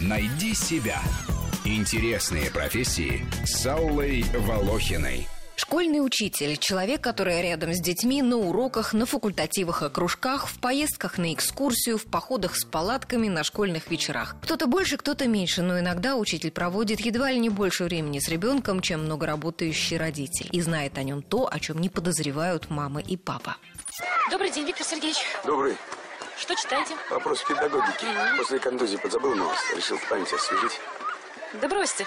Найди себя. Интересные профессии с Аллой Волохиной. Школьный учитель – человек, который рядом с детьми на уроках, на факультативах и кружках, в поездках на экскурсию, в походах с палатками, на школьных вечерах. Кто-то больше, кто-то меньше, но иногда учитель проводит едва ли не больше времени с ребенком, чем многоработающий родитель, и знает о нем то, о чем не подозревают мама и папа. Добрый день, Виктор Сергеевич. Добрый. Что читаете? Вопрос педагогики. После контузии подзабыл новость. Решил в память освежить. Да бросьте.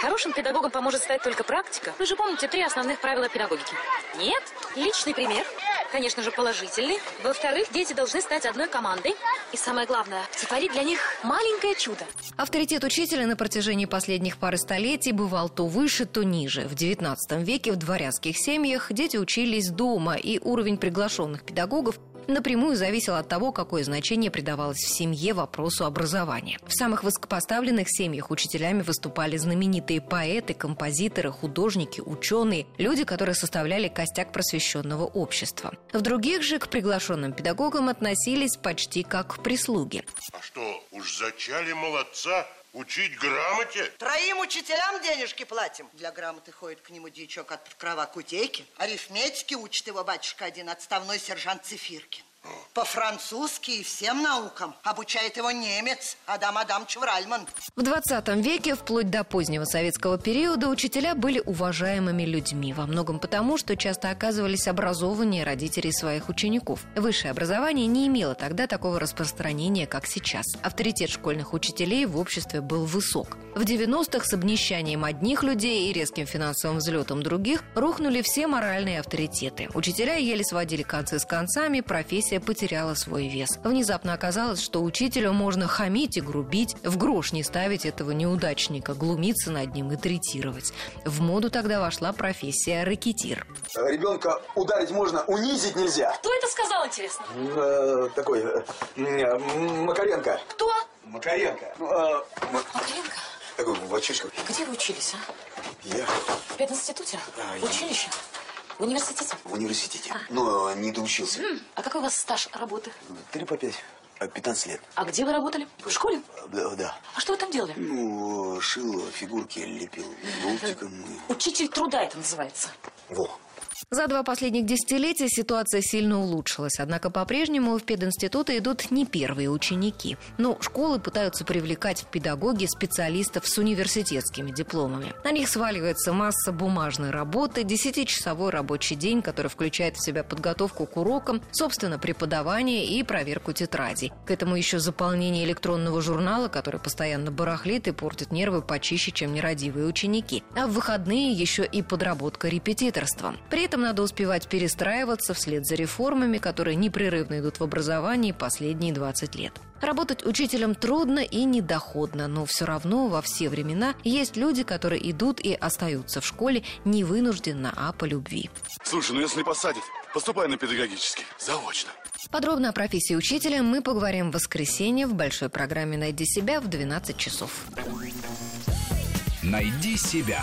Хорошим педагогом поможет стать только практика. Вы же помните три основных правила педагогики. Нет? Личный пример. Конечно же, положительный. Во-вторых, дети должны стать одной командой. И самое главное, сотворить для них маленькое чудо. Авторитет учителя на протяжении последних пары столетий бывал то выше, то ниже. В XIX веке в дворянских семьях дети учились дома, и уровень приглашенных педагогов напрямую зависел от того, какое значение придавалось в семье вопросу образования. В самых высокопоставленных семьях учителями выступали знаменитые поэты, композиторы, художники, ученые, люди, которые составляли костяк просвещенного общества. В других же к приглашенным педагогам относились почти как к прислуге. А что, уж зачали молодца учить грамоте? Троим учителям денежки платим. Для грамоты ходит к нему дьячок от крова кутейки. Арифметики учит его батюшка один, отставной сержант Цифиркин. По-французски и всем наукам обучает его немец Адам Адамович Вральман. В 20 веке, вплоть до позднего советского периода, учителя были уважаемыми людьми. Во многом потому, что часто оказывались образованнее родителей своих учеников. Высшее образование не имело тогда такого распространения, как сейчас. Авторитет школьных учителей в обществе был высок. В 90-х с обнищанием одних людей и резким финансовым взлетом других рухнули все моральные авторитеты. Учителя еле сводили концы с концами, профессия потеряла свой вес. Внезапно оказалось, что учителю можно хамить и грубить, в грош не ставить этого неудачника, глумиться над ним и третировать. В моду тогда вошла профессия рэкетир. Ребенка ударить можно, унизить нельзя. Кто это сказал, интересно? Э, такой, э, э, Макаренко. Кто? Макаренко. Ну, э, Ма- Макаренко. такой в очечках. Где вы учились, а? Я В пединституте? Да, В я- училище? В университете? в университете, но не доучился. А какой у вас стаж работы? Три по пять. А, 15 лет. А где вы работали? В школе? Да, да. А что вы там делали? Ну, шил, фигурки лепил, и- Учитель труда это называется. Во. За два последних десятилетия ситуация сильно улучшилась, однако по-прежнему в пединституты идут не первые ученики. Но школы пытаются привлекать в педагоги специалистов с университетскими дипломами. На них сваливается масса бумажной работы, десятичасовой рабочий день, который включает в себя подготовку к урокам, собственно, преподавание и проверку тетрадей. К этому еще заполнение электронного журнала, который постоянно барахлит и портит нервы почище, чем нерадивые ученики. А в выходные еще и подработка репетиторством. При этом надо успевать перестраиваться вслед за реформами, которые непрерывно идут в образовании последние 20 лет. Работать учителем трудно и недоходно, но все равно во все времена есть люди, которые идут и остаются в школе не вынужденно, а по любви. Слушай, ну если посадят, поступай на педагогический. Заочно. Подробно о профессии учителя мы поговорим в воскресенье в большой программе «Найди себя» в 12 часов. Найди себя.